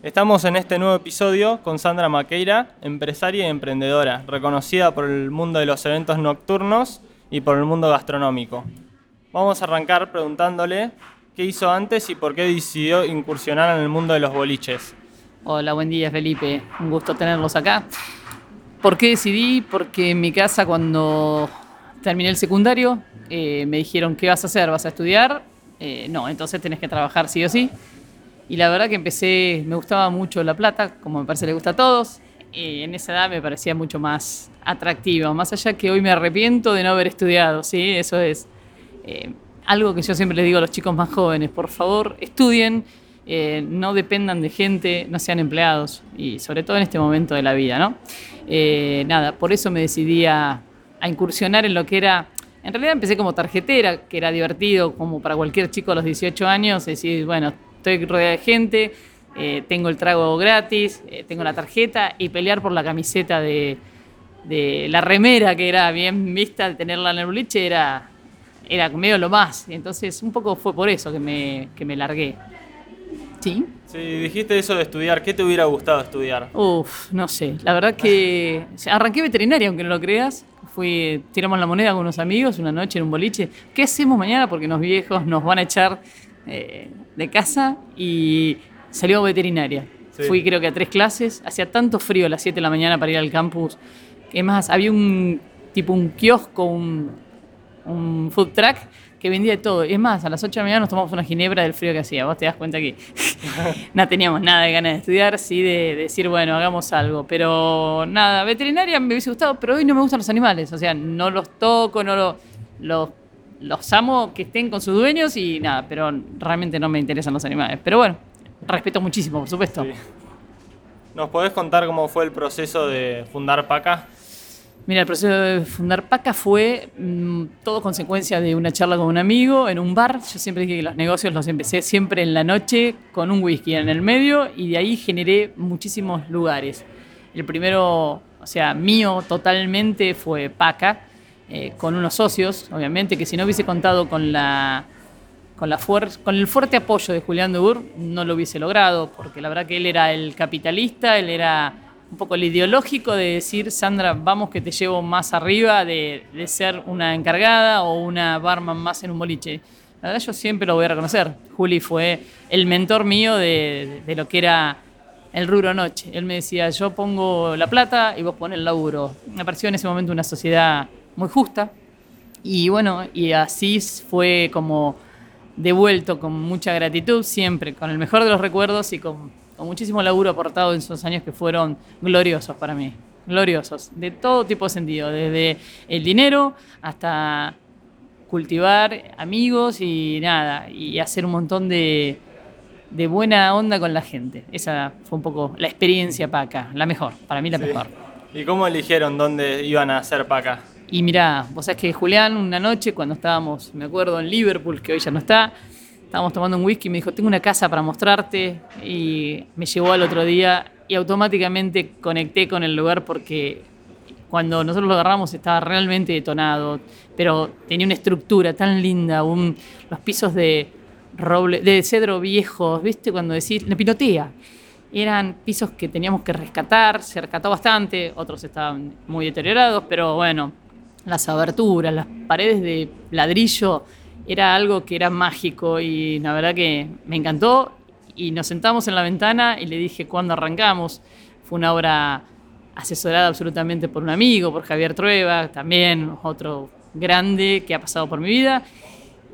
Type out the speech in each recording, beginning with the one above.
Estamos en este nuevo episodio con Sandra Maqueira, empresaria y emprendedora, reconocida por el mundo de los eventos nocturnos y por el mundo gastronómico. Vamos a arrancar preguntándole qué hizo antes y por qué decidió incursionar en el mundo de los boliches. Hola, buen día Felipe, un gusto tenerlos acá. ¿Por qué decidí? Porque en mi casa cuando terminé el secundario eh, me dijeron, ¿qué vas a hacer? ¿Vas a estudiar? Eh, no, entonces tenés que trabajar sí o sí. Y la verdad que empecé, me gustaba mucho La Plata, como me parece le gusta a todos. Y en esa edad me parecía mucho más atractivo, más allá que hoy me arrepiento de no haber estudiado, ¿sí? Eso es eh, algo que yo siempre les digo a los chicos más jóvenes, por favor, estudien, eh, no dependan de gente, no sean empleados, y sobre todo en este momento de la vida, ¿no? Eh, nada, por eso me decidí a, a incursionar en lo que era en realidad empecé como tarjetera, que era divertido como para cualquier chico a los 18 años, decir, bueno, estoy rodeada de gente, eh, tengo el trago gratis, eh, tengo la tarjeta y pelear por la camiseta de, de, la remera que era bien vista al tenerla en el boliche era, era medio lo más. Entonces un poco fue por eso que me, que me largué. ¿Sí? Sí, dijiste eso de estudiar, ¿qué te hubiera gustado estudiar? Uf, no sé, la verdad que arranqué veterinaria, aunque no lo creas. Fui, tiramos la moneda con unos amigos una noche en un boliche. ¿Qué hacemos mañana? Porque los viejos nos van a echar eh, de casa y salió veterinaria. Sí. Fui creo que a tres clases, hacía tanto frío a las 7 de la mañana para ir al campus. Es más, había un tipo un kiosco, un, un food truck que vendía de todo. Es más, a las 8 de la mañana nos tomamos una ginebra del frío que hacía. Vos te das cuenta que no teníamos nada de ganas de estudiar, sí de, de, decir, bueno, hagamos algo. Pero nada, veterinaria me hubiese gustado, pero hoy no me gustan los animales. O sea, no los toco, no los, los los amo que estén con sus dueños y nada, pero realmente no me interesan los animales. Pero bueno, respeto muchísimo, por supuesto. Sí. ¿Nos podés contar cómo fue el proceso de fundar PACA? Mira, el proceso de fundar PACA fue mmm, todo consecuencia de una charla con un amigo en un bar. Yo siempre dije que los negocios los empecé siempre en la noche con un whisky en el medio y de ahí generé muchísimos lugares. El primero, o sea, mío totalmente fue PACA eh, con unos socios, obviamente, que si no hubiese contado con, la, con, la con el fuerte apoyo de Julián Debur, no lo hubiese logrado, porque la verdad que él era el capitalista, él era un poco el ideológico de decir, Sandra, vamos que te llevo más arriba de, de ser una encargada o una barman más en un boliche. La verdad yo siempre lo voy a reconocer. Juli fue el mentor mío de, de, de lo que era el rubro noche. Él me decía, yo pongo la plata y vos pones el laburo. Me pareció en ese momento una sociedad muy justa. Y bueno, y así fue como devuelto con mucha gratitud, siempre, con el mejor de los recuerdos y con, con muchísimo laburo aportado en esos años que fueron gloriosos para mí. Gloriosos, de todo tipo de sentido, desde el dinero hasta cultivar amigos y nada, y hacer un montón de, de buena onda con la gente. Esa fue un poco la experiencia PACA, la mejor, para mí la sí. mejor. ¿Y cómo eligieron dónde iban a hacer PACA? Y mirá, vos sabés que Julián, una noche cuando estábamos, me acuerdo, en Liverpool, que hoy ya no está, estábamos tomando un whisky y me dijo, tengo una casa para mostrarte. Y me llevó al otro día y automáticamente conecté con el lugar porque cuando nosotros lo agarramos estaba realmente detonado, pero tenía una estructura tan linda, un, los pisos de roble, de cedro viejos, ¿viste? Cuando decís, la pinotea. Eran pisos que teníamos que rescatar, se rescató bastante, otros estaban muy deteriorados, pero bueno, las aberturas, las paredes de ladrillo, era algo que era mágico y la verdad que me encantó. Y nos sentamos en la ventana y le dije cuándo arrancamos. Fue una obra asesorada absolutamente por un amigo, por Javier Trueba, también otro grande que ha pasado por mi vida.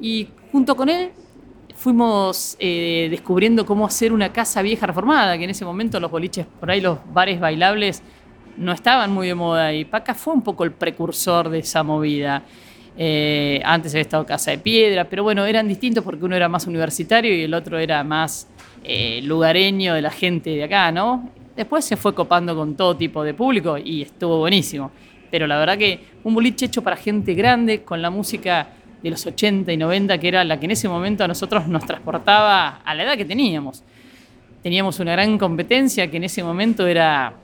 Y junto con él fuimos eh, descubriendo cómo hacer una casa vieja reformada, que en ese momento los boliches, por ahí los bares bailables no estaban muy de moda y Paca fue un poco el precursor de esa movida. Eh, antes había estado Casa de Piedra, pero bueno, eran distintos porque uno era más universitario y el otro era más eh, lugareño de la gente de acá, ¿no? Después se fue copando con todo tipo de público y estuvo buenísimo. Pero la verdad que un boliche hecho para gente grande, con la música de los 80 y 90, que era la que en ese momento a nosotros nos transportaba a la edad que teníamos. Teníamos una gran competencia que en ese momento era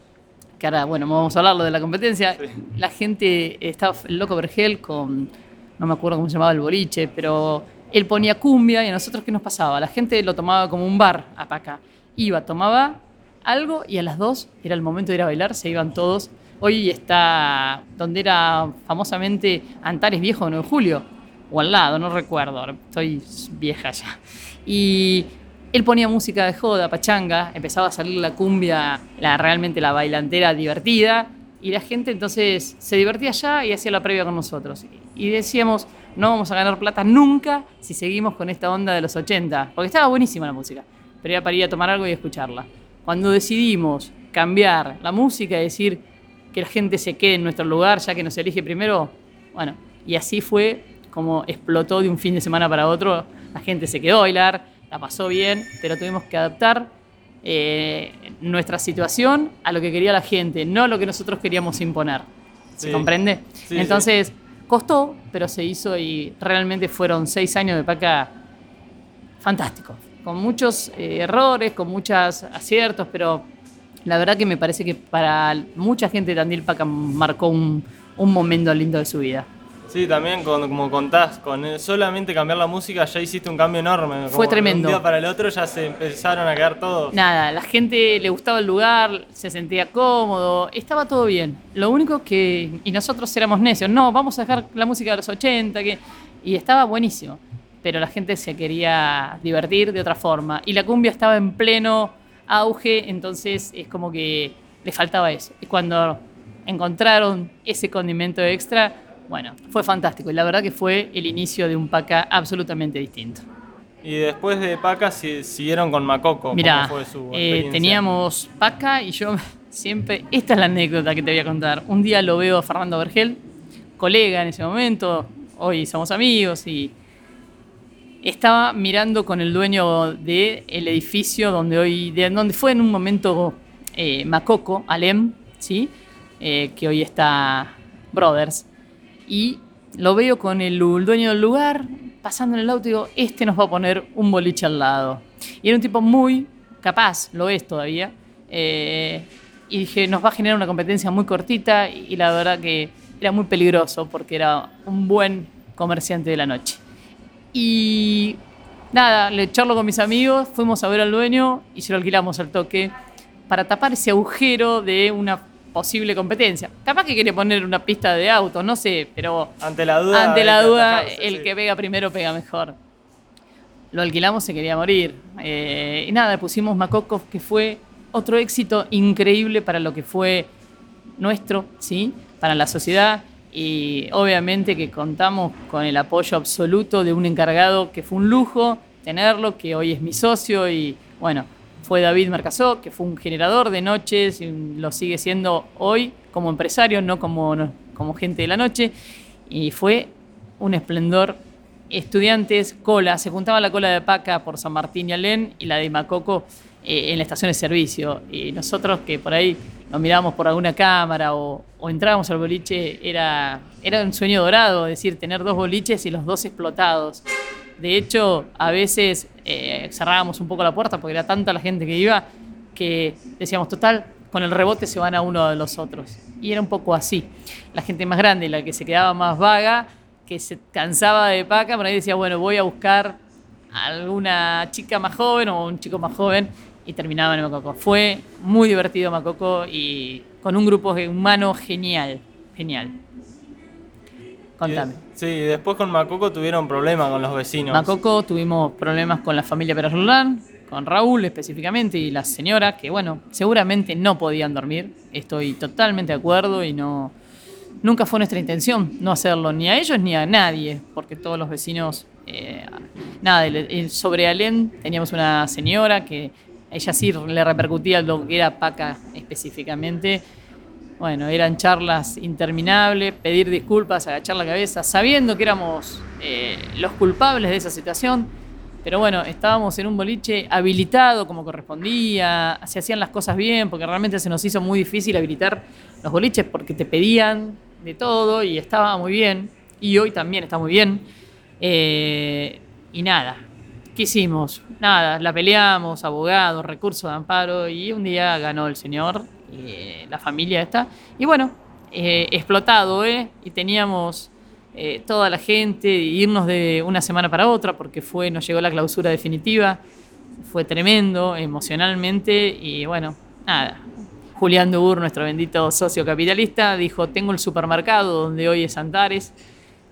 que ahora, bueno, vamos a hablarlo de la competencia, sí. la gente estaba el loco Vergel con, no me acuerdo cómo se llamaba el boliche, pero él ponía cumbia y a nosotros qué nos pasaba, la gente lo tomaba como un bar a Paca, iba, tomaba algo y a las 2 era el momento de ir a bailar, se iban todos. Hoy está donde era famosamente Antares Viejo de 9 de Julio, o al lado, no recuerdo, estoy vieja ya. Y él ponía música de joda, pachanga, empezaba a salir la cumbia, la, realmente la bailantera divertida, y la gente entonces se divertía ya y hacía la previa con nosotros. Y decíamos, no vamos a ganar plata nunca si seguimos con esta onda de los 80, porque estaba buenísima la música, pero era para ir a tomar algo y escucharla. Cuando decidimos cambiar la música y decir que la gente se quede en nuestro lugar ya que nos elige primero, bueno, y así fue como explotó de un fin de semana para otro, la gente se quedó a bailar, la pasó bien, pero tuvimos que adaptar eh, nuestra situación a lo que quería la gente, no a lo que nosotros queríamos imponer. ¿Se comprende? Entonces, costó, pero se hizo y realmente fueron seis años de paca fantásticos, con muchos eh, errores, con muchos aciertos, pero la verdad que me parece que para mucha gente Tandil Paca marcó un momento lindo de su vida. Sí, también como contás, con solamente cambiar la música ya hiciste un cambio enorme. Fue tremendo. De un día para el otro ya se empezaron a quedar todos. Nada, la gente le gustaba el lugar, se sentía cómodo, estaba todo bien. Lo único que, y nosotros éramos necios, no, vamos a dejar la música de los 80, que, y estaba buenísimo. Pero la gente se quería divertir de otra forma. Y la cumbia estaba en pleno auge, entonces es como que le faltaba eso. Y cuando encontraron ese condimento extra, bueno, fue fantástico y la verdad que fue el inicio de un PACA absolutamente distinto. Y después de PACA siguieron con Macoco. Mira, eh, teníamos PACA y yo siempre, esta es la anécdota que te voy a contar. Un día lo veo a Fernando Vergel, colega en ese momento, hoy somos amigos y estaba mirando con el dueño del edificio donde hoy, de donde fue en un momento eh, Macoco, Alem, ¿sí? Eh, que hoy está Brothers y lo veo con el, dueño del lugar, pasando en el auto y digo, este nos va a poner un boliche al lado. Y era un tipo muy capaz, lo es todavía. Eh, y dije, nos va a generar una competencia muy cortita y, la verdad que era muy peligroso porque era un buen comerciante de la noche. Y nada, le charlo con mis amigos, fuimos a ver al dueño y se lo alquilamos al toque para tapar ese agujero de una posible competencia. Capaz que quiere poner una pista de auto, no sé, pero ante la duda, ante la duda el que pega primero pega mejor. Lo alquilamos, se quería morir. Eh, y nada, pusimos Macocos, que fue otro éxito increíble para lo que fue nuestro, ¿sí? para la sociedad. Y obviamente que contamos con el apoyo absoluto de un encargado que fue un lujo tenerlo, que hoy es mi socio y bueno, fue David Marcasó, que fue un generador de noches y lo sigue siendo hoy como empresario, no como, como gente de la noche. Y fue un esplendor. Estudiantes, cola, se juntaba la cola de Paca por San Martín y Alén y la de Macoco eh, en la estación de servicio. Y nosotros que por ahí nos mirábamos por alguna cámara o, entrábamos al boliche, era, era un sueño dorado, es decir, tener dos boliches y los dos explotados. De hecho, a veces eh, cerrábamos un poco la puerta porque era tanta la gente que iba que decíamos, total, con el rebote se van a uno de los otros. Y era un poco así. La gente más grande, la que se quedaba más vaga, que se cansaba de paca, por ahí decía, bueno, voy a buscar alguna chica más joven o un chico más joven y terminaba en Macoco. Fue muy divertido Macoco y con un grupo humano genial, genial. Contame. Sí, después con Macoco tuvieron problemas con los vecinos. Macoco tuvimos problemas con la familia Pérez Roland, con Raúl específicamente y la señora, que bueno, seguramente no podían dormir. Estoy totalmente de acuerdo y no. Nunca fue nuestra intención no hacerlo ni a ellos ni a nadie, porque todos los vecinos. Eh, nada, sobre Alén teníamos una señora que ella sí le repercutía lo que era Paca específicamente bueno, eran charlas interminables, pedir disculpas, agachar la cabeza, sabiendo que éramos eh, los culpables de esa situación. Pero bueno, estábamos en un boliche habilitado como correspondía, se hacían las cosas bien, porque realmente se nos hizo muy difícil habilitar los boliches porque te pedían de todo y estaba muy bien. Y hoy también está muy bien. Eh, y nada, ¿qué hicimos? Nada, la peleamos, abogado, recurso de amparo, y un día ganó el señor eh, la familia está. Y bueno, eh, explotado, ¿eh? Y teníamos eh, toda la gente, irnos de una semana para otra, porque fue, nos llegó la clausura definitiva, fue tremendo emocionalmente y bueno, nada, Julián Dubur, nuestro bendito socio capitalista, dijo, tengo el supermercado donde hoy es Antares,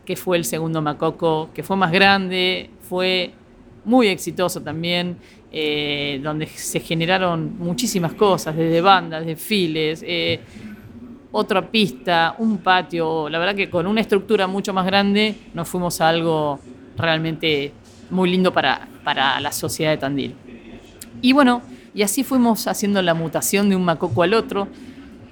que fue el segundo Macoco, que fue más grande, fue muy exitoso también, eh, donde se generaron muchísimas cosas, desde bandas, desfiles, eh, otra pista, un patio, la verdad que con una estructura mucho más grande nos fuimos a algo realmente muy lindo para, para la sociedad de Tandil. Y bueno, y así fuimos haciendo la mutación de un macoco al otro.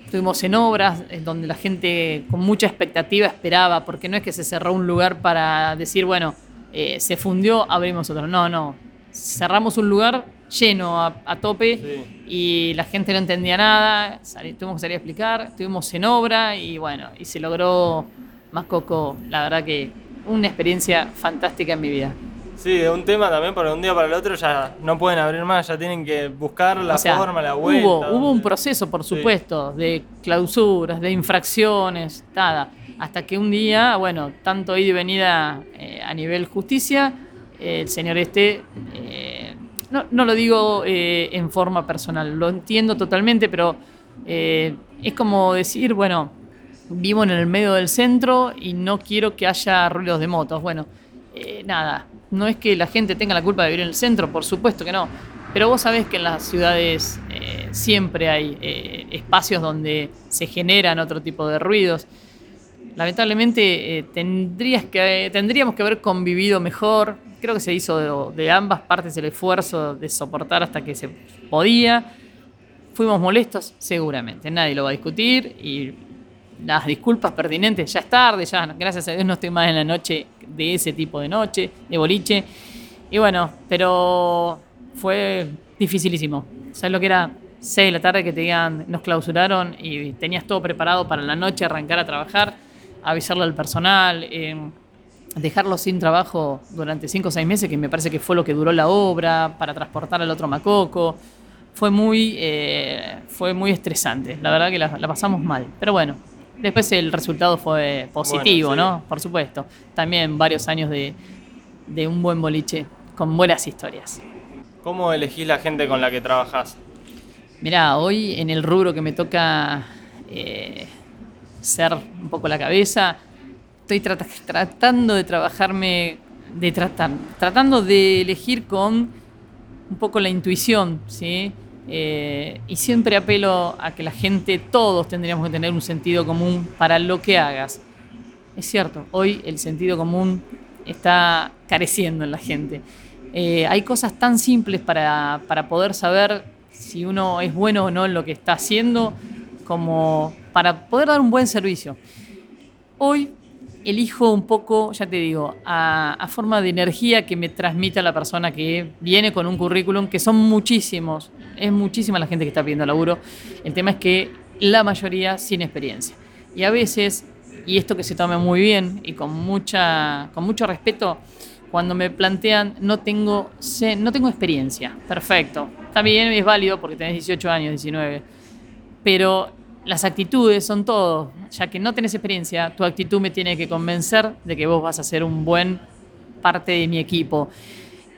Estuvimos en obras donde la gente con mucha expectativa esperaba, porque no es que se cerró un lugar para decir, bueno, eh, se fundió, abrimos otro. No, no. Cerramos un lugar lleno a, tope y la gente no entendía nada. tuvimos que salir a explicar. Estuvimos en obra y bueno, y se logró Macoco. La verdad que una experiencia fantástica en mi vida. Sí, un tema también, porque un día para el otro ya no pueden abrir más, ya tienen que buscar la forma, la vuelta. Hubo, hubo un proceso, por supuesto, de clausuras, de infracciones, nada. Hasta que un día, bueno, tanto ida y venida eh, a nivel justicia, el señor este, eh, no, no, lo digo en forma personal, lo entiendo totalmente, pero es como decir, bueno, vivo en el medio del centro y no quiero que haya ruidos de motos. Bueno, nada, no es que la gente tenga la culpa de vivir en el centro, por supuesto que no. Pero vos sabés que en las ciudades eh, siempre hay eh, espacios donde se generan otro tipo de ruidos. Lamentablemente eh, tendrías que, tendríamos que haber convivido mejor. Creo que se hizo de, ambas partes el esfuerzo de soportar hasta que se podía. Fuimos molestos, seguramente. Nadie lo va a discutir y las disculpas pertinentes. Ya es tarde, ya gracias a Dios no estoy más en la noche de ese tipo de noche, de boliche. Y bueno, pero fue dificilísimo. ¿Sabes lo que era? 6 de la tarde que te digan, nos clausuraron y tenías todo preparado para la noche arrancar a trabajar, avisarle al personal, eh, dejarlo sin trabajo durante 5 o 6 meses, que me parece que fue lo que duró la obra, para transportar al otro Macoco. Fue muy, eh, fue muy estresante, la verdad que la pasamos mal. Pero bueno, Después el resultado fue positivo, ¿no? Por supuesto. También varios años de, un buen boliche con buenas historias. ¿Cómo elegís la gente con la que trabajas? Mirá, hoy en el rubro que me toca eh, ser un poco la cabeza, estoy tratando de trabajarme, de tratar, tratando de elegir con un poco la intuición, ¿sí? Eh, y siempre apelo a que la gente, todos tendríamos que tener un sentido común para lo que hagas. Es cierto, hoy el sentido común está careciendo en la gente. Eh, hay cosas tan simples para, para poder saber si uno es bueno o no en lo que está haciendo, como para poder dar un buen servicio. Hoy elijo un poco, ya te digo, a, forma de energía que me transmita la persona que viene con un currículum, que son muchísimos, es muchísima la gente que está pidiendo laburo. El tema es que la mayoría sin experiencia. Y a veces, y esto que se tome muy bien y con, mucha, con mucho respeto, cuando me plantean no tengo, no tengo experiencia, perfecto, también es válido porque tenés 18 años, 19, pero las actitudes son todo. Ya que no tenés experiencia, tu actitud me tiene que convencer de que vos vas a ser un buen parte de mi equipo.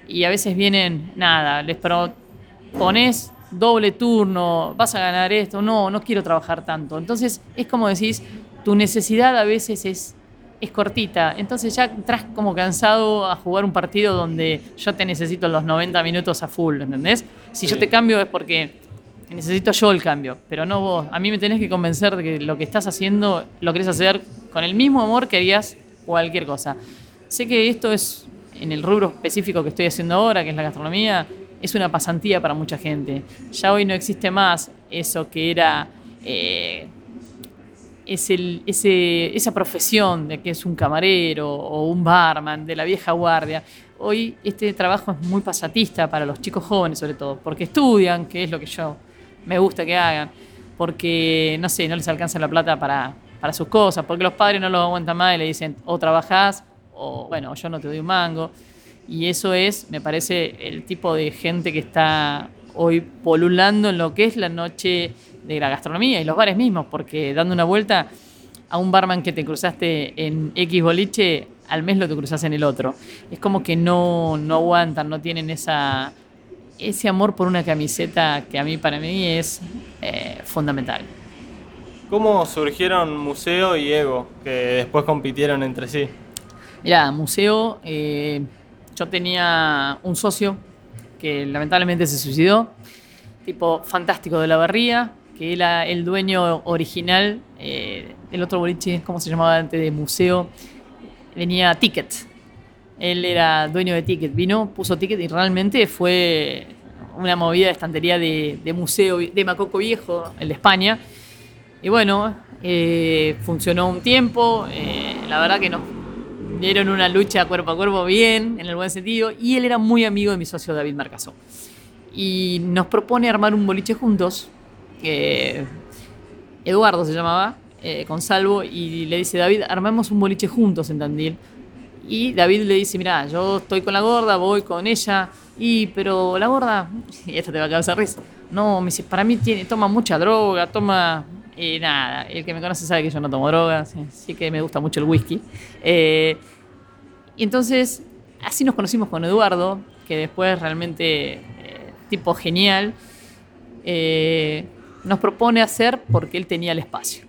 Y a veces vienen, nada, les pones doble turno, vas a ganar esto, no, no quiero trabajar tanto. Entonces es como decís, tu necesidad a veces es, es cortita. Entonces ya entras como cansado a jugar un partido donde yo te necesito los 90 minutos a full, ¿entendés? Si yo te cambio es porque necesito yo el cambio, pero no vos. A mí me tenés que convencer de que lo que estás haciendo lo querés hacer con el mismo amor que harías cualquier cosa. Sé que esto es, en el rubro específico que estoy haciendo ahora, que es la gastronomía, es una pasantía para mucha gente. Ya hoy no existe más eso que era eh, ese, esa profesión de que es un camarero o un barman de la vieja guardia. Hoy este trabajo es muy pasatista para los chicos jóvenes sobre todo, porque estudian, que es lo que yo me gusta que hagan, porque, no sé, no les alcanza la plata para, para sus cosas, porque los padres no lo aguantan más y le dicen, o trabajás, o bueno, yo no te doy un mango. Y eso es, me parece, el tipo de gente que está hoy polulando en lo que es la noche de la gastronomía y los bares mismos, porque dando una vuelta a un barman que te cruzaste en X boliche, al mes lo te cruzas en el otro. Es como que no, no aguantan, no tienen esa ese amor por una camiseta que a mí, para mí, es eh, fundamental. ¿Cómo surgieron Museo y Ego, que después compitieron entre sí? Mira, Museo, eh, yo tenía un socio que lamentablemente se suicidó, tipo fantástico de la barría, que era el dueño original eh, del otro boliche, ¿cómo se llamaba antes? De Museo, venía Ticket. Él era dueño de Ticket, vino, puso Ticket y realmente fue una movida de estantería de, de museo de Macoco Viejo, el de España. Y bueno, eh, funcionó un tiempo, eh, la verdad que nos dieron una lucha cuerpo a cuerpo bien, en el buen sentido, y él era muy amigo de mi socio David Marcasó. Y nos propone armar un boliche juntos, que Eduardo se llamaba, eh, con Salvo, y le dice, David, armamos un boliche juntos en Tandil. Y David le dice, mira, yo estoy con la gorda, voy con ella, y pero la gorda, y esta te va a causar risa, no, me dice, para mí tiene, toma mucha droga, toma y nada, el que me conoce sabe que yo no tomo drogas, sí, que me gusta mucho el whisky. Eh, y entonces, así nos conocimos con Eduardo, que después realmente, eh, tipo genial, eh, nos propone hacer porque él tenía el espacio.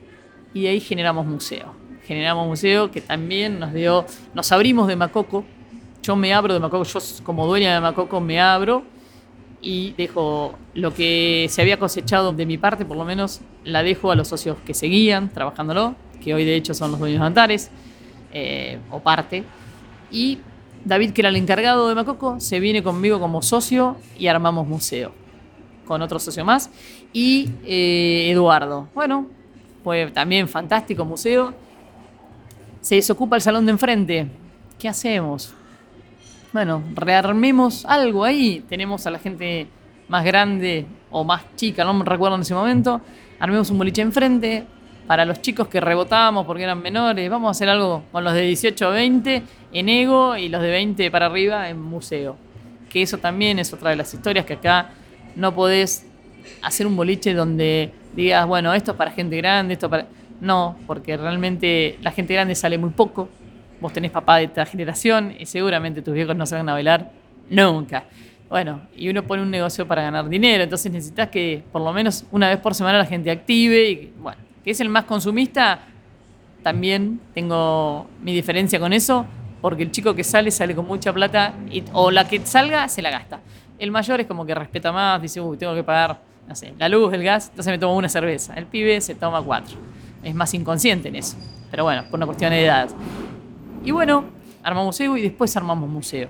Y ahí generamos museo. Generamos museo que también nos dio, nos abrimos de Macoco. Yo me abro de Macoco, yo como dueña de Macoco me abro y dejo lo que se había cosechado de mi parte, por lo menos la dejo a los socios que seguían trabajándolo, que hoy de hecho son los dueños de Antares, eh, o parte. Y David, que era el encargado de Macoco, se viene conmigo como socio y armamos museo, con otro socio más. Y eh, Eduardo, bueno, fue también fantástico museo. Se desocupa el salón de enfrente. ¿Qué hacemos? bueno, rearmemos algo ahí. Tenemos a la gente más grande o más chica, no me recuerdo en ese momento. Armemos un boliche enfrente para los chicos que rebotábamos porque eran menores. Vamos a hacer algo con los de 18 a 20 en ego y los de 20 para arriba en museo. Que eso también es otra de las historias que acá no podés hacer un boliche donde digas, bueno, esto es para gente grande, esto para... No, porque realmente la gente grande sale muy poco vos tenés papá de esta generación y seguramente tus viejos no se van a bailar nunca. Bueno, y uno pone un negocio para ganar dinero, entonces necesitas que por lo menos una vez por semana la gente active y bueno, que es el más consumista, también tengo mi diferencia con eso, porque el chico que sale sale con mucha plata y, o la que salga se la gasta. El mayor es como que respeta más, dice, uy, tengo que pagar, no sé, la luz, el gas, entonces me tomo una cerveza. El pibe se toma cuatro. Es más inconsciente en eso. Pero bueno, por una cuestión de edad. Y bueno, armamos museo y después armamos museo.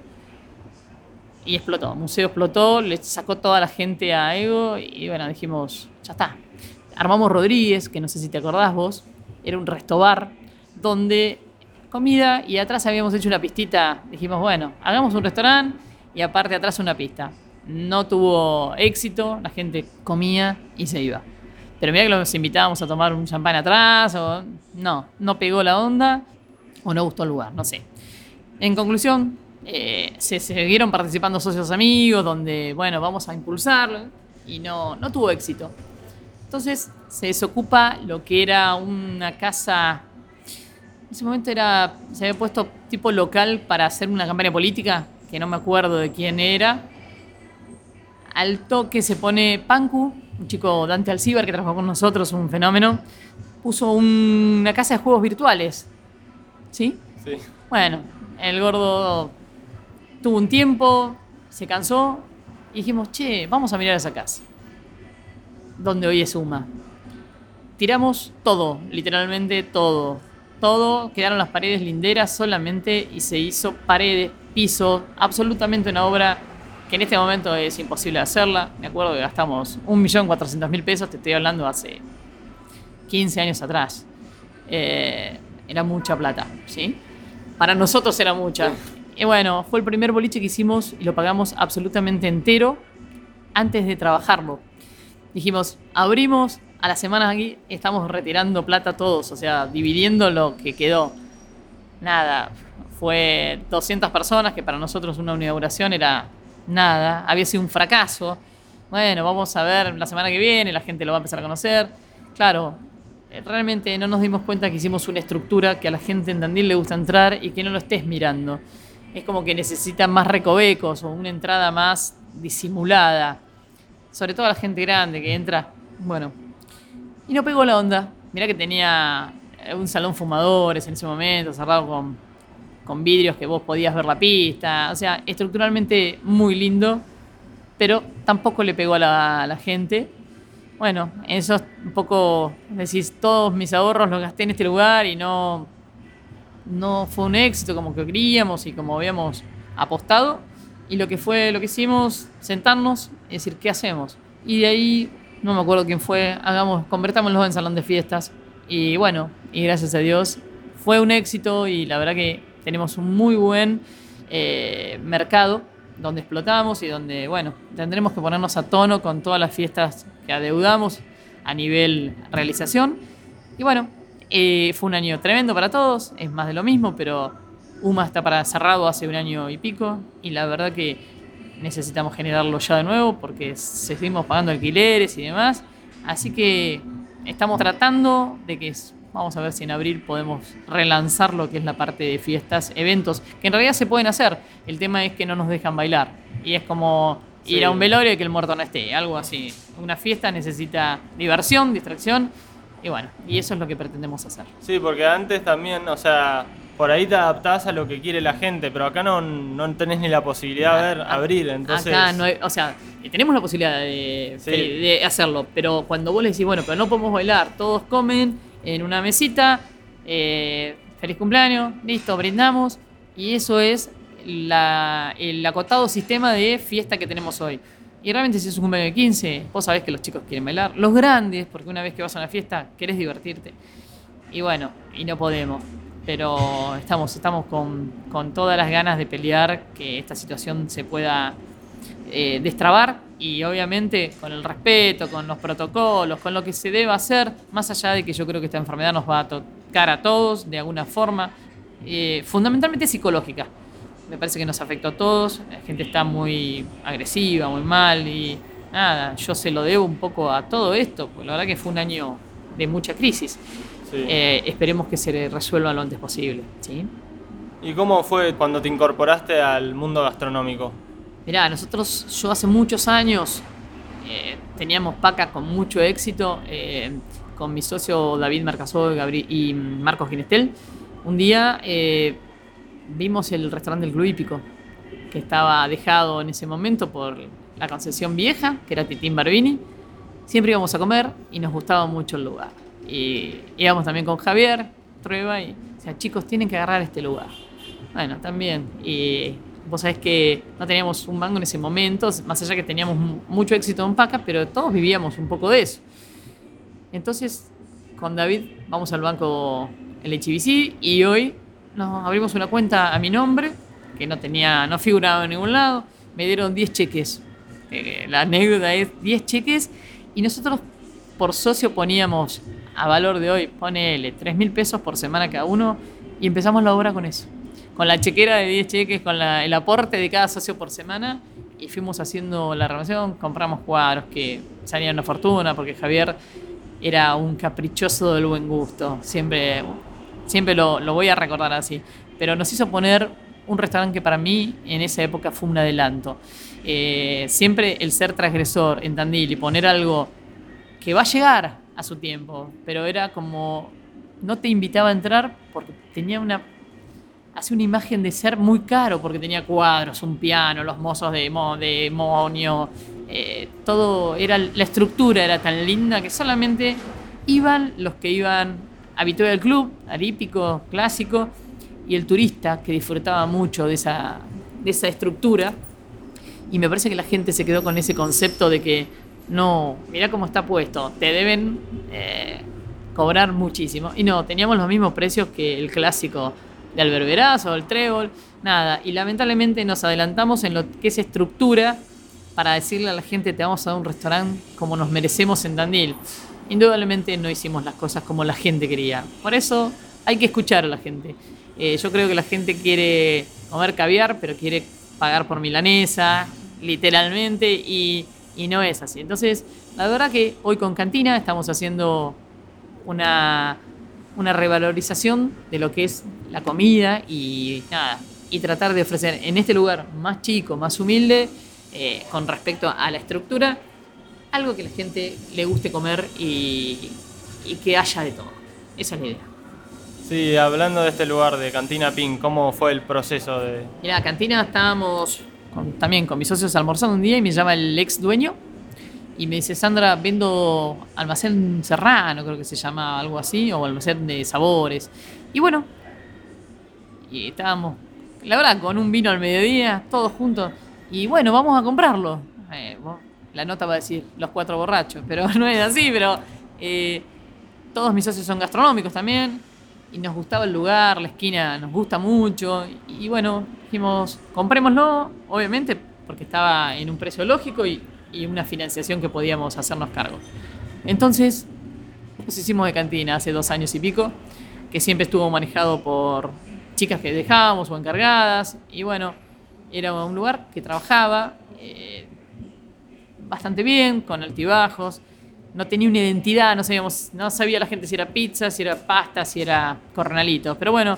Y explotó, museo explotó, le sacó toda la gente a Ego y bueno, dijimos, ya está. Armamos Rodríguez, que no sé si te acordás vos, era un restobar donde comida y atrás habíamos hecho una pistita. Dijimos, bueno, hagamos un restaurante y aparte atrás una pista. No tuvo éxito, la gente comía y se iba. Pero mira que los invitábamos a tomar un champán atrás, o no, no pegó la onda o no gustó el lugar, no sé. En conclusión, eh, se siguieron participando socios amigos, donde, bueno, vamos a impulsarlo, y no, no tuvo éxito. Entonces se desocupa lo que era una casa, en ese momento era, se había puesto tipo local para hacer una campaña política, que no me acuerdo de quién era. Al toque se pone Panku, un chico Dante Alcibar que trabajó con nosotros, un fenómeno, puso una casa de juegos virtuales ¿Sí? Sí. Bueno, el gordo tuvo un tiempo, se cansó y dijimos, che, vamos a mirar esa casa. Donde hoy es Uma. Tiramos todo, literalmente todo. Todo, quedaron las paredes linderas solamente y se hizo paredes, piso, absolutamente una obra que en este momento es imposible hacerla. Me acuerdo que gastamos 1.400.000 pesos, te estoy hablando hace 15 años atrás. Eh, era mucha plata, ¿sí? Para nosotros era mucha. Y bueno, fue el primer boliche que hicimos y lo pagamos absolutamente entero antes de trabajarlo. Dijimos, abrimos, a la semana aquí estamos retirando plata todos, o sea, dividiendo lo que quedó. Nada, fue 200 personas, que para nosotros una inauguración era nada, había sido un fracaso. Bueno, vamos a ver la semana que viene, la gente lo va a empezar a conocer. Claro, eh, realmente no nos dimos cuenta que hicimos una estructura que a la gente en Tandil le gusta entrar y que no lo estés mirando. Es como que necesita más recovecos o una entrada más disimulada. Sobre todo a la gente grande que entra. Bueno, y no pegó la onda. Mirá que tenía un salón fumadores en ese momento, cerrado con, con vidrios que vos podías ver la pista. O sea, estructuralmente muy lindo, pero tampoco le pegó a la, a la gente. Bueno, eso es un poco, decís, todos mis ahorros los gasté en este lugar y no, no fue un éxito como que queríamos y como habíamos apostado. Y lo que fue, lo que hicimos, sentarnos y decir, ¿qué hacemos? Y de ahí, no me acuerdo quién fue, hagamos, convertámoslo en salón de fiestas. Y bueno, y gracias a Dios fue un éxito y la verdad que tenemos un muy buen eh, mercado donde explotamos y donde, bueno, tendremos que ponernos a tono con todas las fiestas que adeudamos a nivel realización. Y bueno, eh, fue un año tremendo para todos, es más de lo mismo, pero UMA está para cerrado hace un año y pico y la verdad que necesitamos generarlo ya de nuevo porque seguimos pagando alquileres y demás. Así que estamos tratando de que vamos a ver si en abril podemos relanzar lo que es la parte de fiestas, eventos, que en realidad se pueden hacer. El tema es que no nos dejan bailar. Y es como ir a un velorio y que el muerto no esté, algo así. Una fiesta necesita diversión, distracción y bueno, y eso es lo que pretendemos hacer. Sí, porque antes también, o sea, por ahí te adaptás a lo que quiere la gente, pero acá no, no tenés ni la posibilidad de ver, abrir, entonces... Acá no hay, o sea, tenemos la posibilidad de, de, hacerlo, pero cuando vos le decís, bueno, pero no podemos bailar, todos comen en una mesita, eh, feliz cumpleaños, listo, brindamos, y eso es la, el acotado sistema de fiesta que tenemos hoy. Y realmente si es un cumpleaños de 15, vos sabés que los chicos quieren bailar. Los grandes, porque una vez que vas a una fiesta, querés divertirte. Y bueno, y no podemos. Pero estamos, estamos con, con todas las ganas de pelear que esta situación se pueda eh, destrabar y obviamente con el respeto, con los protocolos, con lo que se debe hacer, más allá de que yo creo que esta enfermedad nos va a tocar a todos de alguna forma, eh, fundamentalmente psicológica me parece que nos afectó a todos, la gente está muy agresiva, muy mal y nada, yo se lo debo un poco a todo esto, porque la verdad que fue un año de mucha crisis. Eh, esperemos que se resuelva lo antes posible. ¿sí? ¿Y cómo fue cuando te incorporaste al mundo gastronómico? Mirá, nosotros, yo hace muchos años eh, teníamos PACA con mucho éxito, eh, con mi socio David Marcasó y Marcos Ginestel. Un día vimos el restaurante del Club Hípico, que estaba dejado en ese momento por la concesión vieja, que era Titín Barbini. Siempre íbamos a comer y nos gustaba mucho el lugar. Y íbamos también con Javier Trueba y decía, chicos, tienen que agarrar este lugar. Bueno, también. Y vos sabés que no teníamos un banco en ese momento, más allá que teníamos mucho éxito en Paca, pero todos vivíamos un poco de eso. Entonces, con David vamos al banco el HBC y hoy nos abrimos una cuenta a mi nombre, que no tenía, no figuraba en ningún lado, me dieron 10 cheques. Eh, la anécdota es 10 cheques y nosotros por socio poníamos a valor de hoy, ponele 3 mil pesos por semana cada uno y empezamos la obra con eso. Con la chequera de 10 cheques, con el aporte de cada socio por semana y fuimos haciendo la relación, compramos cuadros que salían una fortuna porque Javier era un caprichoso del buen gusto, siempre siempre lo, voy a recordar así, pero nos hizo poner un restaurante que para mí en esa época fue un adelanto. Eh, siempre el ser transgresor en Tandil y poner algo que va a llegar a su tiempo, pero era como no te invitaba a entrar porque tenía una hace una imagen de ser muy caro porque tenía cuadros, un piano, los mozos de, demonio, eh, todo era la estructura era tan linda que solamente iban los que iban habitué del club, arípico, clásico, y el turista que disfrutaba mucho de esa, de esa estructura. Y me parece que la gente se quedó con ese concepto de que no, mira cómo está puesto, te deben eh, cobrar muchísimo. Y no, teníamos los mismos precios que el clásico de Alberberazo, el Trébol, nada. Y lamentablemente nos adelantamos en lo que es estructura para decirle a la gente te vamos a dar un restaurante como nos merecemos en Dandil indudablemente no hicimos las cosas como la gente quería. Por eso hay que escuchar a la gente. Eh, yo creo que la gente quiere comer caviar, pero quiere pagar por milanesa, literalmente, y, no es así. Entonces, la verdad que hoy con Cantina estamos haciendo una, una revalorización de lo que es la comida y nada, y tratar de ofrecer en este lugar más chico, más humilde, eh, con respecto a la estructura, algo que la gente le guste comer y, y que haya de todo. Esa es la idea. Sí, hablando de este lugar de Cantina Pin, ¿cómo fue el proceso de...? Mira, Cantina estábamos con- también con mis socios almorzando un día y me llama el ex dueño y me dice, Sandra, vendo almacén serrano, creo que se llama algo así, o almacén de sabores. Y bueno, y estábamos, la verdad, con un vino al mediodía, todos juntos. Y bueno, vamos a comprarlo. Eh, la nota va a decir los cuatro borrachos, pero no es así, pero eh, todos mis socios son gastronómicos también. Y nos gustaba el lugar, la esquina nos gusta mucho. Y, bueno, dijimos, comprémoslo, obviamente, porque estaba en un precio lógico y, y una financiación que podíamos hacernos cargo. Entonces, nos hicimos de cantina hace dos años y pico, que siempre estuvo manejado por chicas que dejábamos o encargadas. Y bueno, era un lugar que trabajaba eh, bastante bien, con altibajos. No tenía una identidad, no sabíamos, no sabía la gente si era pizza, si era pasta, si era cornalito. Pero bueno,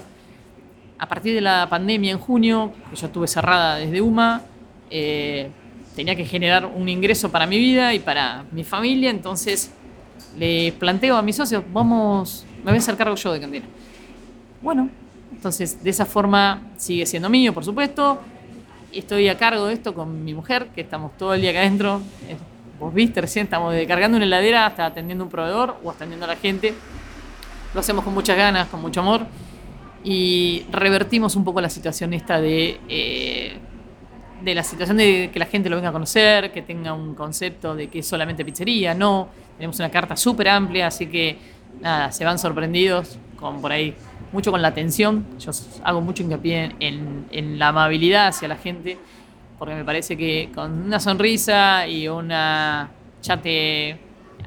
a partir de la pandemia en junio, que yo estuve cerrada desde UMA, eh, tenía que generar un ingreso para mi vida y para mi familia, entonces le planteo a mis socios, vamos, me voy a hacer cargo yo de cantina. Bueno, entonces de esa forma sigue siendo mío, por supuesto. Estoy a cargo de esto con mi mujer, que estamos todo el día acá adentro. Eh, Vos viste, recién estamos de cargando una heladera hasta atendiendo un proveedor o atendiendo a la gente. Lo hacemos con muchas ganas, con mucho amor. Y revertimos un poco la situación esta de, eh, de la situación de que la gente lo venga a conocer, que tenga un concepto de que es solamente pizzería. No, tenemos una carta súper amplia, así que nada, se van sorprendidos con por ahí mucho con la atención. Yo hago mucho hincapié en, en la amabilidad hacia la gente, porque me parece que con una sonrisa y una chate,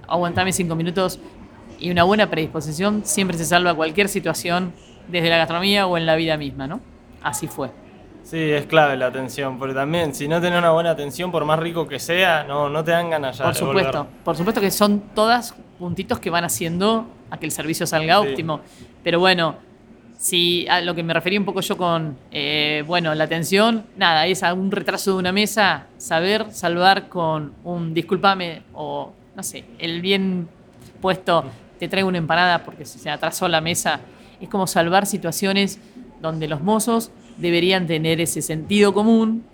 aguantame cinco minutos y una buena predisposición, siempre se salva cualquier situación desde la gastronomía o en la vida misma, ¿no? Así fue. Sí, es clave la atención, porque también si no tenés una buena atención, por más rico que sea, no, no te dan ganas ya Por de supuesto, volver. por supuesto que son todas puntitos que van haciendo a que el servicio salga Sí. óptimo. Pero bueno, si a lo que me refería un poco yo con, eh, bueno, la atención, nada, es a un retraso de una mesa, saber salvar con un discúlpame o, no sé, el bien puesto, te traigo una empanada porque se atrasó la mesa. Es como salvar situaciones donde los mozos deberían tener ese sentido común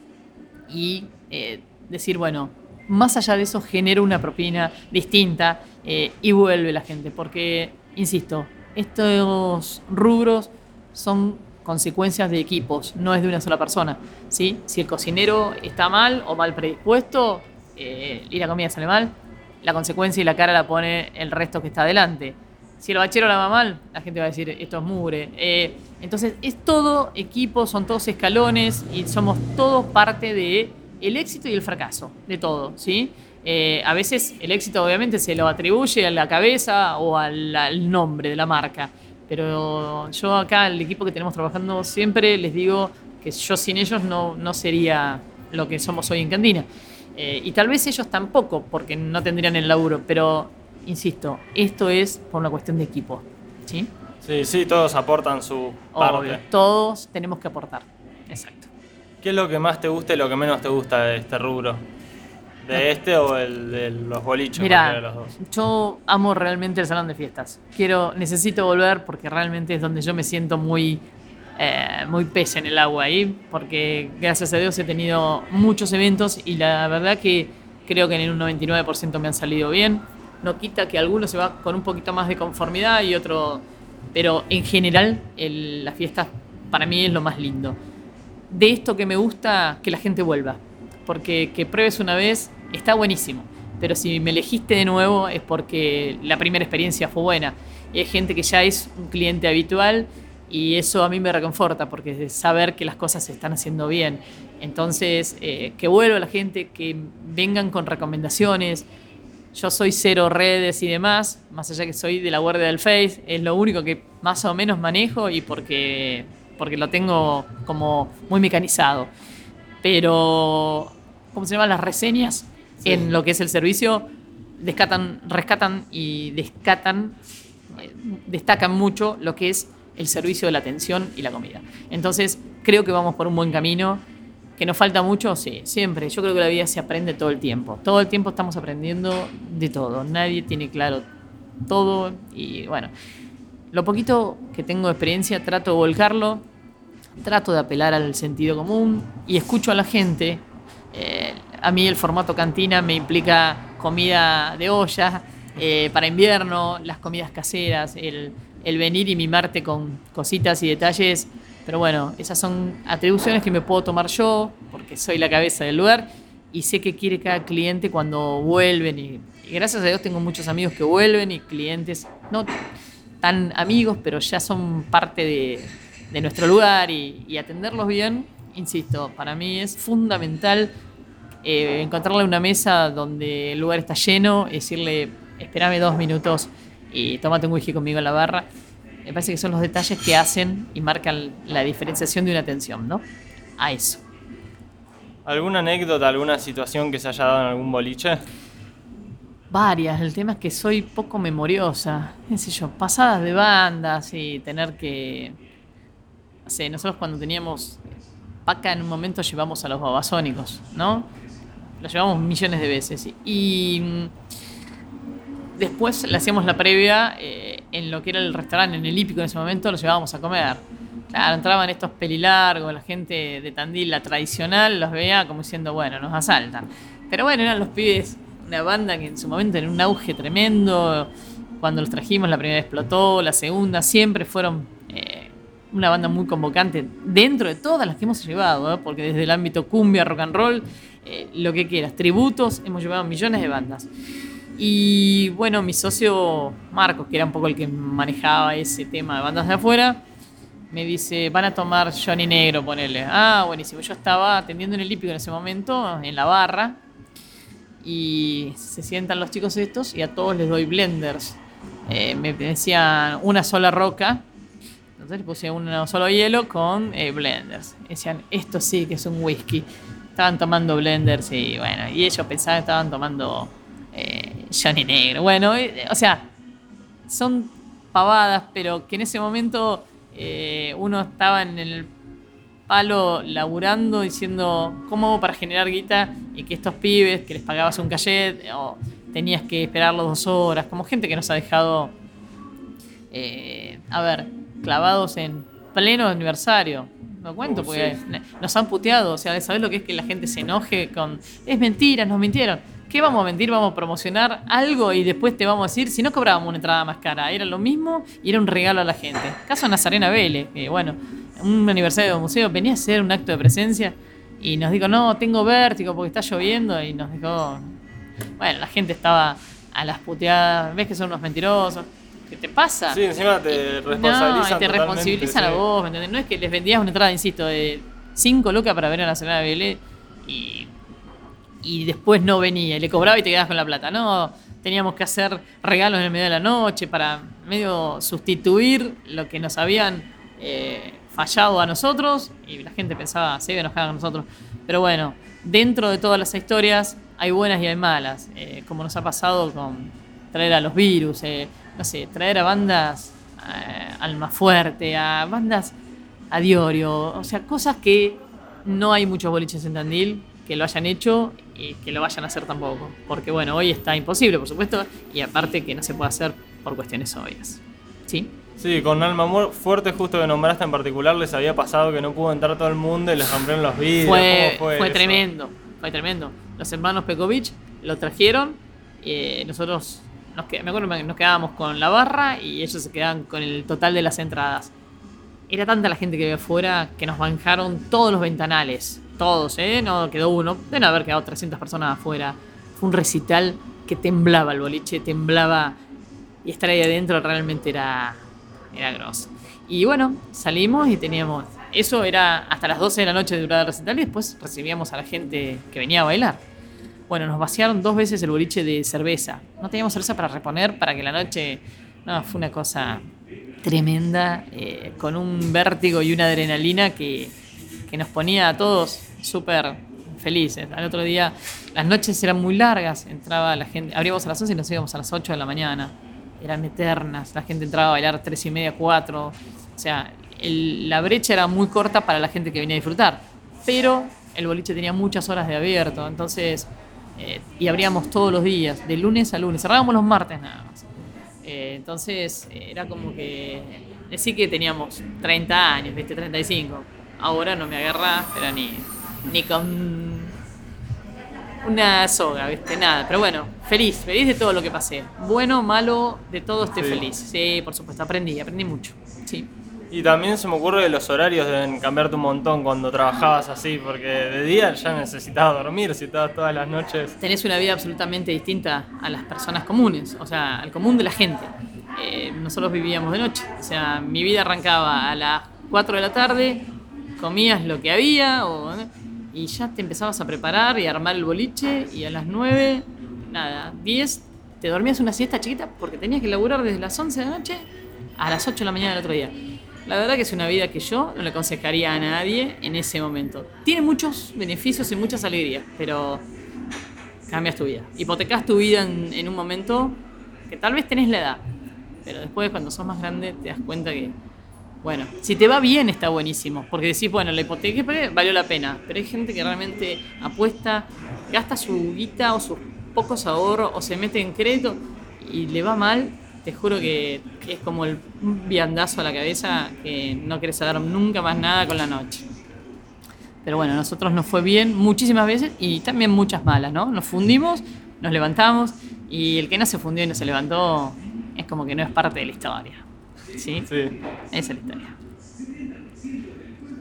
y eh, decir, bueno, más allá de eso genera una propina distinta eh, y vuelve la gente, porque, insisto, estos rubros son consecuencias de equipos, no es de una sola persona. ¿sí? Si el cocinero está mal o mal predispuesto eh, y la comida sale mal, la consecuencia y la cara la pone el resto que está adelante. Si el bachero la va mal, la gente va a decir, esto es mugre. Entonces, es todo equipo, son todos escalones y somos todos parte de el éxito y el fracaso, de todo, ¿sí? Eh, a veces el éxito obviamente se lo atribuye a la cabeza o al, al nombre de la marca, pero yo acá, el equipo que tenemos trabajando siempre, les digo que yo sin ellos no, no sería lo que somos hoy en Candina. Eh, y tal vez ellos tampoco, porque no tendrían el laburo, pero insisto, esto es por una cuestión de equipo. ¿sí? Sí, sí, todos aportan su parte. Obvio, todos tenemos que aportar. Exacto. ¿Qué es lo que más te gusta y lo que menos te gusta de este rubro? ¿De este o el de los bolichos? cualquiera de Mira, los dos? yo amo realmente el salón de fiestas. Quiero, necesito volver porque realmente es donde yo me siento muy, eh, muy pez en el agua ahí, porque gracias a Dios he tenido muchos eventos y la verdad que creo que en un 99% me han salido bien. No quita que alguno se va con un poquito más de conformidad y otro, pero en general el- las fiestas para mí es lo más lindo. De esto que me gusta, que la gente vuelva, porque que pruebes una vez está buenísimo, pero si me elegiste de nuevo es porque la primera experiencia fue buena. Y hay gente que ya es un cliente habitual y eso a mí me reconforta porque es saber que las cosas se están haciendo bien. Entonces, eh, que vuelva la gente, que vengan con recomendaciones. Yo soy cero redes y demás, más allá que soy de la guardia del Face, es lo único que más o menos manejo y porque, porque lo tengo como muy mecanizado. Pero, ¿cómo se llaman las reseñas? Sí. En lo que es el servicio, descatan, rescatan y descatan, destacan mucho lo que es el servicio de la atención y la comida. Entonces, creo que vamos por un buen camino, ¿Que nos falta mucho? Sí, siempre. Yo creo que la vida se aprende todo el tiempo. Todo el tiempo estamos aprendiendo de todo. Nadie tiene claro todo y bueno, lo poquito que tengo de experiencia trato de volcarlo, trato de apelar al sentido común y escucho a la gente. Eh, a mí el formato cantina me implica comida de olla eh, para invierno, las comidas caseras, el, el venir y mimarte con cositas y detalles. Pero bueno, esas son atribuciones que me puedo tomar yo, porque soy la cabeza del lugar y sé qué quiere cada cliente cuando vuelven. Y, gracias a Dios tengo muchos amigos que vuelven y clientes, no tan amigos, pero ya son parte de, nuestro lugar y, atenderlos bien, insisto, para mí es fundamental eh, encontrarle una mesa donde el lugar está lleno decirle, espérame dos minutos y tómate un whisky conmigo en la barra. Me parece que son los detalles que hacen y marcan la diferenciación de una atención, ¿no? A eso. ¿Alguna anécdota, alguna situación que se haya dado en algún boliche? Varias, el tema es que soy poco memoriosa, qué sé yo, pasadas de bandas y tener que... No sé, nosotros cuando teníamos Paca en un momento llevamos a los babasónicos, ¿no? Lo llevamos millones de veces. Y mm, después le hacíamos la previa eh, en lo que era el restaurante, en el hípico en ese momento, lo llevábamos a comer. Claro, entraban estos pelilargos, la gente de Tandil, la tradicional, los veía como diciendo, bueno, nos asaltan. Pero bueno, eran los pibes, una banda que en su momento en un auge tremendo. Cuando los trajimos, la primera explotó, la segunda, siempre fueron eh, una banda muy convocante dentro de todas las que hemos llevado, ¿eh? porque desde el ámbito cumbia, rock and roll, eh, lo que quieras, tributos, hemos llevado millones de bandas. Y bueno, mi socio Marcos, que era un poco el que manejaba ese tema de bandas de afuera, me dice, van a tomar Johnny Negro, ponele. Ah, buenísimo. Yo estaba atendiendo en el hípico en ese momento, en la barra, y se sientan los chicos estos y a todos les doy blenders. Eh, me decían una sola roca, entonces le puse un solo hielo con eh, blenders. Decían, esto sí que es un whisky. Estaban tomando blenders y bueno, y ellos pensaban que estaban tomando eh, Johnny Negro. Bueno, eh, o sea, son pavadas, pero que en ese momento eh, uno estaba en el palo laburando diciendo cómo hago para generar guita y que estos pibes que les pagabas un cachet o tenías que esperarlos dos horas, como gente que nos ha dejado, eh, a ver, clavados en pleno aniversario. No cuento, Uh, porque sí. nos han puteado, o sea, ¿sabes lo que es que la gente se enoje con... Es mentira, nos mintieron. ¿Qué vamos a mentir? Vamos a promocionar algo y después te vamos a decir, si no cobrábamos una entrada más cara, era lo mismo y era un regalo a la gente. Caso Nazarena Vélez, que bueno, un aniversario del museo, venía a hacer un acto de presencia y nos dijo, no, tengo vértigo porque está lloviendo y nos dijo, bueno, la gente estaba a las puteadas, ves que son unos mentirosos. ¿Qué te pasa? Sí, encima te responsabilizan No, te responsabilizan a vos, ¿me entendés? No es que les vendías una entrada, insisto, de 5 lucas para ver a de Vélez y, y después no venía, le cobraba y te quedabas con la plata. No, teníamos que hacer regalos en el medio de la noche para medio sustituir lo que nos habían eh, fallado a nosotros y la gente pensaba, se iba a enojar con nosotros. Pero bueno, dentro de todas las historias hay buenas y hay malas, eh, como nos ha pasado con traer a los virus, eh, no sé, traer a bandas Alma Fuerte, a bandas a Diorio, o sea, cosas que no hay muchos boliches en Tandil que lo hayan hecho y que lo vayan a hacer tampoco. Porque bueno, hoy está imposible, por supuesto, y aparte que no se puede hacer por cuestiones obvias. ¿Sí? Sí, con Alma Fuerte, justo que nombraste en particular, les había pasado que no pudo entrar todo el mundo y les rompieron los vidrios. Fue, tremendo, fue tremendo. Los hermanos Pekovic lo trajeron, eh, nosotros nos que- me acuerdo que nos quedábamos con la barra y ellos se quedaban con el total de las entradas. Era tanta la gente que había afuera que nos banjaron todos los ventanales. Todos, ¿eh? No quedó uno. Deben haber quedado 300 personas afuera. Fue un recital que temblaba el boliche, temblaba. Y estar ahí adentro realmente era, era grosso. Y bueno, salimos y teníamos. Eso era hasta las 12 de la noche de durada el recital y después recibíamos a la gente que venía a bailar. Bueno, nos vaciaron dos veces el boliche de cerveza. No teníamos cerveza para reponer para que la noche. No, fue una cosa tremenda, eh, con un vértigo y una adrenalina que, que nos ponía a todos súper felices. Al otro día, las noches eran muy largas, entraba la gente, abríamos a las 11 y nos íbamos a las 8 de la mañana. Eran eternas, la gente entraba a bailar 3 y media, 4. O sea, la brecha era muy corta para la gente que venía a disfrutar. Pero el boliche tenía muchas horas de abierto, entonces, eh, y abríamos todos los días, de lunes a lunes, cerrábamos los martes nada más. Eh, entonces, era como que decir que teníamos 30 años, ¿viste? 35. Ahora no me agarra, pero ni, ni con una soga, ¿viste? Nada. Pero bueno, feliz, feliz de todo lo que pasé. Bueno, malo, de todo estoy Sí. feliz. Sí, por supuesto, aprendí, aprendí mucho. Sí. Y también se me ocurre que los horarios deben cambiarte un montón cuando trabajabas así, porque de día ya necesitabas dormir, si estabas todas las noches. tenés una vida absolutamente distinta a las personas comunes, o sea, al común de la gente. Eh, nosotros vivíamos de noche, o sea, mi vida arrancaba a las 4 de la tarde, comías lo que había o- y ya te empezabas a preparar y a armar el boliche y a las 9, nada, 10, te dormías una siesta chiquita porque tenías que laburar desde las 11 de la noche a las 8 de la mañana del otro día. La verdad que es una vida que yo no le aconsejaría a nadie en ese momento. Tiene muchos beneficios y muchas alegrías, pero cambias tu vida. Hipotecas tu vida en, en un momento que tal vez tenés la edad, pero después cuando sos más grande te das cuenta que, bueno, si te va bien está buenísimo, porque decís, bueno, la hipoteca valió la pena, pero hay gente que realmente apuesta, gasta su guita o sus pocos ahorros o se mete en crédito y le va mal, te juro que es como el viandazo a la cabeza que no querés saber nunca más nada con la noche. Pero bueno, nosotros nos fue bien muchísimas veces y también muchas malas, ¿no? Nos fundimos, nos levantamos y el que no se fundió y no se levantó es como que no es parte de la historia. ¿Sí? Sí. Esa es la historia.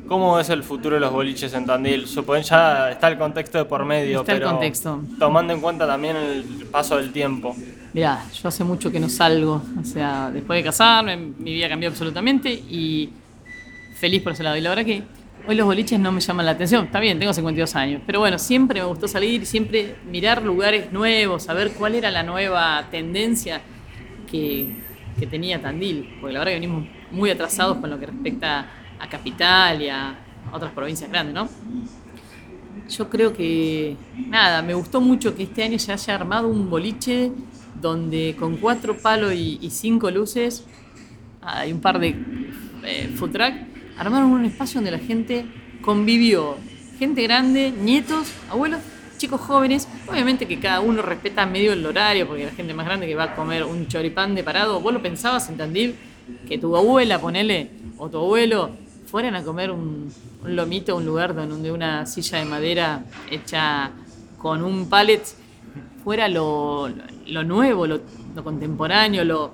¿Cómo es el futuro de los boliches en Tandil? Suponen ya está el contexto de por medio, Está el pero contexto. tomando en cuenta también el paso del tiempo. Mirá, yo hace mucho que no salgo, o sea, después de casarme, mi vida cambió absolutamente y feliz por ese lado. Y la verdad que hoy los boliches no me llaman la atención, está bien, tengo 52 años, pero bueno, siempre me gustó salir, siempre mirar lugares nuevos, saber cuál era la nueva tendencia que, que tenía Tandil, porque la verdad que venimos muy atrasados con lo que respecta a Capital y a otras provincias grandes, ¿no? Yo creo que, nada, me gustó mucho que este año se haya armado un boliche donde con cuatro palos y, y cinco luces ah, y un par de eh, food armaron un espacio donde la gente convivió. Gente grande, nietos, abuelos, chicos jóvenes. Obviamente que cada uno respeta medio el horario, porque la gente más grande que va a comer un choripán de parado, vos lo pensabas en Tandil, que tu abuela, ponele, o tu abuelo, fueran a comer un, un lomito un lugar donde una silla de madera hecha con un pallet fuera lo, lo nuevo, lo, contemporáneo, lo,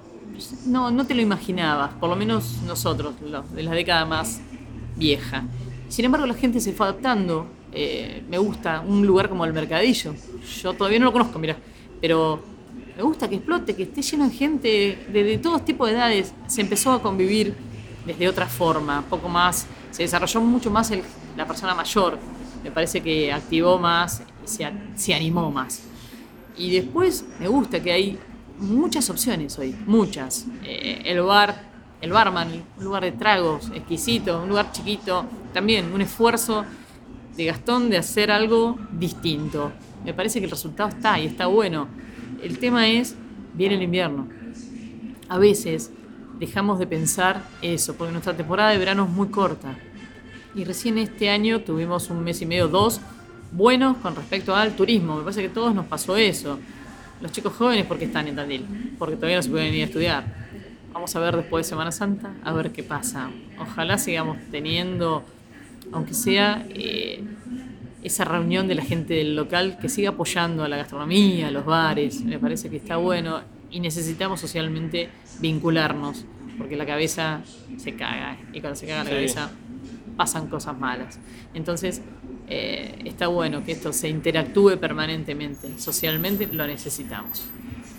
no, no te lo imaginabas, por lo menos nosotros, de la década más vieja. Sin embargo, la gente se fue adaptando. Eh, me gusta un lugar como el Mercadillo. Yo todavía no lo conozco, mira, pero me gusta que explote, que esté lleno de gente de, de todos tipos de edades. Se empezó a convivir desde otra forma, poco más, se desarrolló mucho más la persona mayor. Me parece que activó más se animó más. Y después me gusta que hay muchas opciones hoy, muchas. Eh, el bar, el barman, un lugar de tragos exquisito, un lugar chiquito, también un esfuerzo de Gastón de hacer algo distinto. Me parece que el resultado está y está bueno. El tema es, viene el invierno. A veces dejamos de pensar eso, porque nuestra temporada de verano es muy corta. Y recién este año tuvimos un mes y medio, dos, buenos con respecto al turismo. Me parece que a todos nos pasó eso. Los chicos jóvenes, porque están en Tandil? Porque todavía no se pueden ir a estudiar. Vamos a ver después de Semana Santa, a ver qué pasa. Ojalá sigamos teniendo, aunque sea eh, esa reunión de la gente del local que siga apoyando a la gastronomía, a los bares. Me parece que está bueno y necesitamos socialmente vincularnos, porque la cabeza se caga y cuando se caga la Sí. cabeza pasan cosas malas. Entonces, eh, está bueno que esto se interactúe permanentemente. Socialmente lo necesitamos.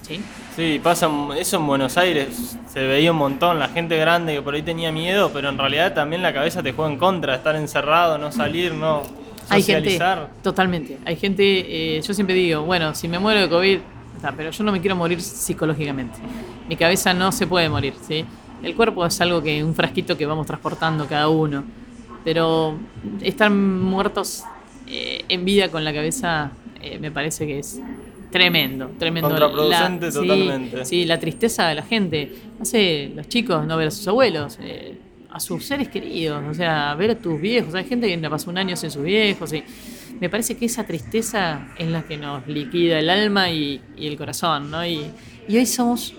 ¿Sí? Sí, pasa eso en Buenos Aires, se veía un montón, la gente grande que por ahí tenía miedo, pero en realidad también la cabeza te juega en contra, estar encerrado, no salir, no Hay gente, socializar. totalmente. Hay gente, eh, yo siempre digo, bueno, si me muero de COVID, está, pero yo no me quiero morir psicológicamente. Mi cabeza no se puede morir, ¿sí? El cuerpo es algo que, un frasquito que vamos transportando cada uno. Pero estar muertos eh, en vida con la cabeza eh, me parece que es tremendo, tremendo. Contraproducente totalmente. Sí, la tristeza de la gente. Sé, los chicos no ver a sus abuelos. eh, a sus seres queridos, o sea, ver a tus viejos. Hay gente que pasó un año sin sus viejos y me parece que esa tristeza es la que nos liquida el alma y, y el corazón, ¿no? Y, y, hoy somos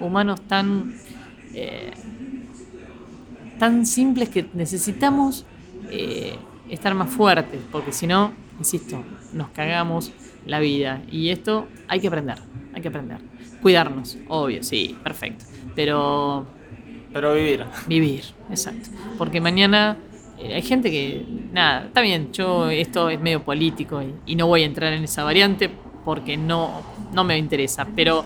humanos tan, eh, tan simples que necesitamos eh, estar más fuertes, porque si no, insisto, nos cagamos la vida. Y esto hay que aprender, hay que aprender. Cuidarnos, obvio, sí, perfecto. Pero... Pero vivir. Vivir, exacto. Porque mañana eh, hay gente que, nada, está bien, yo esto es medio político y, no voy a entrar en esa variante porque no, no me interesa, pero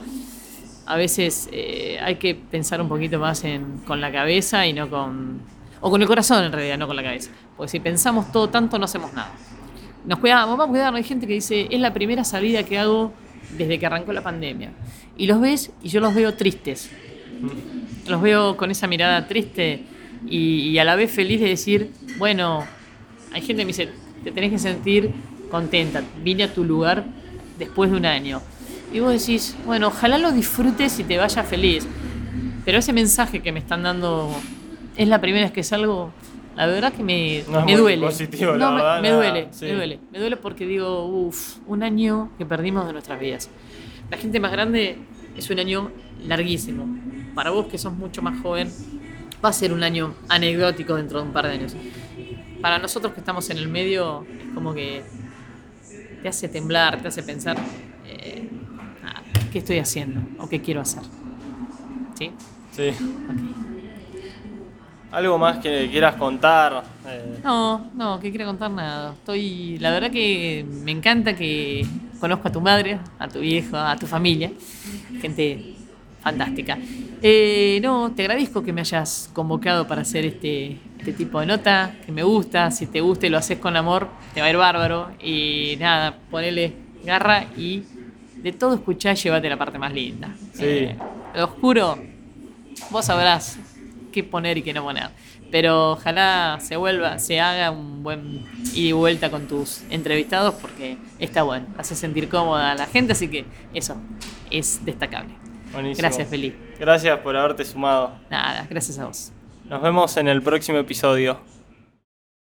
a veces eh, hay que pensar un poquito más en, con la cabeza y no con... o con el corazón en realidad, no con la cabeza. Porque si pensamos todo tanto no hacemos nada. Nos cuidamos, vamos a cuidarnos. Hay gente que dice, es la primera salida que hago desde que arrancó la pandemia. Y los ves y yo los veo tristes. Los veo con esa mirada triste y, a la vez feliz de decir, bueno, hay gente que me dice, te tenés que sentir contenta, vine a tu lugar después de un año. Y vos decís, bueno, ojalá lo disfrutes y te vayas feliz. Pero ese mensaje que me están dando es la primera vez que salgo, la verdad que me, me duele. no, me, duele, me duele. Me duele porque digo, uff, un año que perdimos de nuestras vidas. La gente más grande es un año larguísimo. Para vos que sos mucho más joven, va a ser un año anecdótico dentro de un par de años. Para nosotros que estamos en el medio, es como que te hace temblar, te hace pensar eh, ah, qué estoy haciendo o qué quiero hacer. ¿Sí? Sí. ¿Algo más que quieras contar? Eh. No, no, que quiera contar nada. Estoy, la verdad que me encanta que conozco a tu madre, a tu viejo, a tu familia, gente fantástica. Eh, no, te agradezco que me hayas convocado para hacer este, este tipo de nota, que me gusta, si te gusta y lo haces con amor, te va a ir bárbaro. Y nada, ponele garra y de todo escuchar llévate la parte más linda. Sí. Eh, lo oscuro, vos sabrás qué poner y qué no poner. Pero ojalá se vuelva, se haga un buen ida y vuelta con tus entrevistados porque está bueno, hace sentir cómoda a la gente, así que eso es destacable. Gracias, Felipe. Gracias por haberte sumado. Nada, gracias a vos. Nos vemos en el próximo episodio.